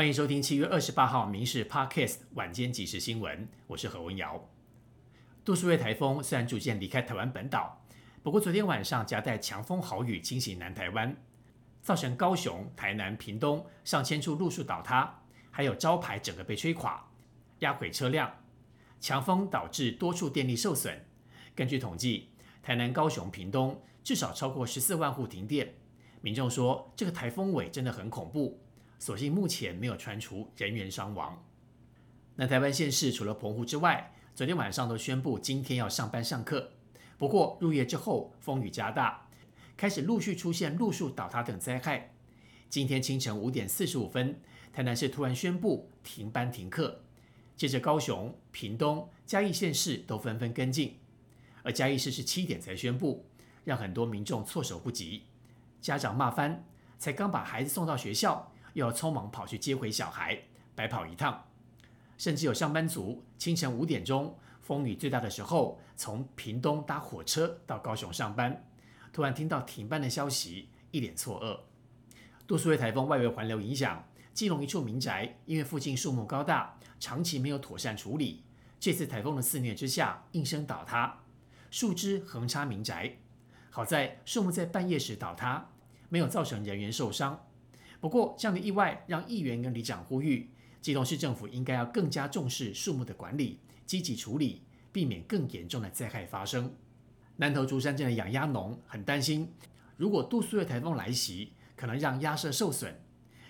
欢迎收听七月二十八号《民事 Podcast》晚间即时新闻，我是何文瑶。杜苏芮台风虽然逐渐离开台湾本岛，不过昨天晚上夹带强风豪雨侵袭南台湾，造成高雄、台南、屏东上千处路树倒塌，还有招牌整个被吹垮，压毁车辆。强风导致多处电力受损。根据统计，台南、高雄、屏东至少超过十四万户停电。民众说，这个台风尾真的很恐怖。所幸目前没有传出人员伤亡。那台湾县市除了澎湖之外，昨天晚上都宣布今天要上班上课。不过入夜之后风雨加大，开始陆续出现路树倒塌等灾害。今天清晨五点四十五分，台南市突然宣布停班停课，接着高雄、屏东、嘉义县市都纷纷跟进。而嘉义市是七点才宣布，让很多民众措手不及，家长骂翻，才刚把孩子送到学校。又要匆忙跑去接回小孩，白跑一趟。甚至有上班族清晨五点钟，风雨最大的时候，从屏东搭火车到高雄上班，突然听到停班的消息，一脸错愕。杜苏芮台风外围环流影响，基隆一处民宅，因为附近树木高大，长期没有妥善处理，这次台风的肆虐之下，应声倒塌，树枝横插民宅。好在树木在半夜时倒塌，没有造成人员受伤。不过，这样的意外让议员跟里长呼吁，基隆市政府应该要更加重视树木的管理，积极处理，避免更严重的灾害发生。南投竹山镇的养鸭农很担心，如果杜苏芮台风来袭，可能让鸭舍受损，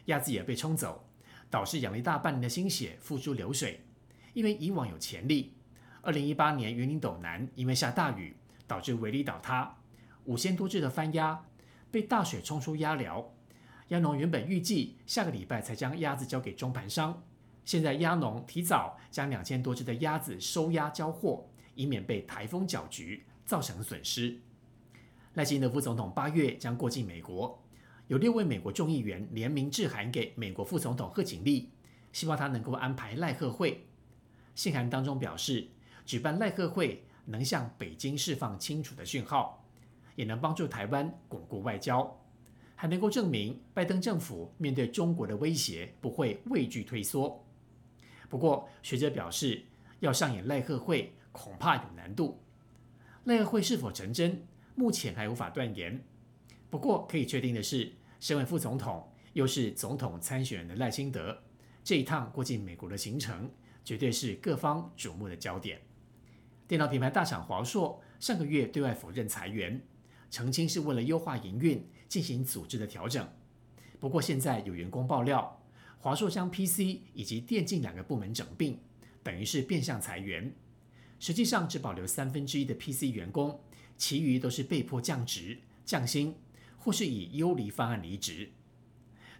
鸭子也被冲走，导致养了一大半年的心血付诸流水。因为以往有潜力，二零一八年云林斗南因为下大雨，导致围篱倒塌，五千多只的番鸭被大水冲出鸭寮。鸭农原本预计下个礼拜才将鸭子交给中盘商，现在鸭农提早将两千多只的鸭子收押交货，以免被台风搅局造成损失。赖清德副总统八月将过境美国，有六位美国众议员联名致函给美国副总统贺锦丽，希望他能够安排赖贺会。信函当中表示，举办赖贺会能向北京释放清楚的讯号，也能帮助台湾巩固外交。还能够证明拜登政府面对中国的威胁不会畏惧退缩。不过，学者表示，要上演赖贺会恐怕有难度。赖贺会是否成真，目前还无法断言。不过，可以确定的是，身为副总统又是总统参选人的赖清德，这一趟过境美国的行程，绝对是各方瞩目的焦点。电脑品牌大厂华硕上个月对外否认裁员。澄清是为了优化营运，进行组织的调整。不过现在有员工爆料，华硕将 PC 以及电竞两个部门整并，等于是变相裁员。实际上只保留三分之一的 PC 员工，其余都是被迫降职、降薪，或是以优离方案离职。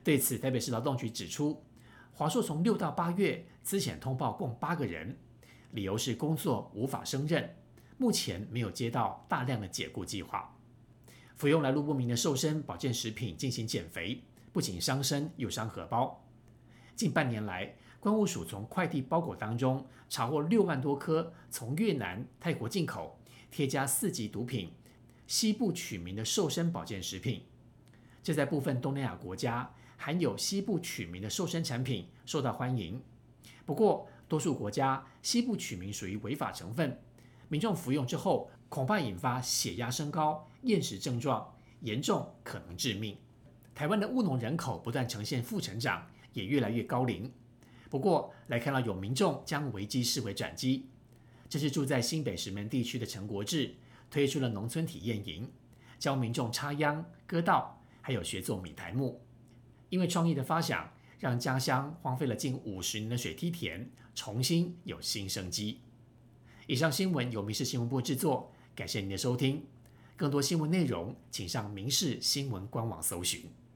对此，台北市劳动局指出，华硕从六到八月资遣通报共八个人，理由是工作无法胜任，目前没有接到大量的解雇计划。服用来路不明的瘦身保健食品进行减肥，不仅伤身又伤荷包。近半年来，关务署从快递包裹当中查获六万多颗从越南、泰国进口、添加四级毒品、西部取名的瘦身保健食品。这在部分东南亚国家含有西部取名的瘦身产品受到欢迎。不过，多数国家西部取名属于违法成分，民众服用之后。恐怕引发血压升高、厌食症状，严重可能致命。台湾的务农人口不断呈现负成长，也越来越高龄。不过，来看到有民众将危机视为转机。这是住在新北石门地区的陈国志推出了农村体验营，教民众插秧、割稻，还有学做米苔木。因为创意的发想，让家乡荒废了近五十年的水梯田重新有新生机。以上新闻由民事新闻部制作。感谢您的收听，更多新闻内容，请上民事新闻官网搜寻。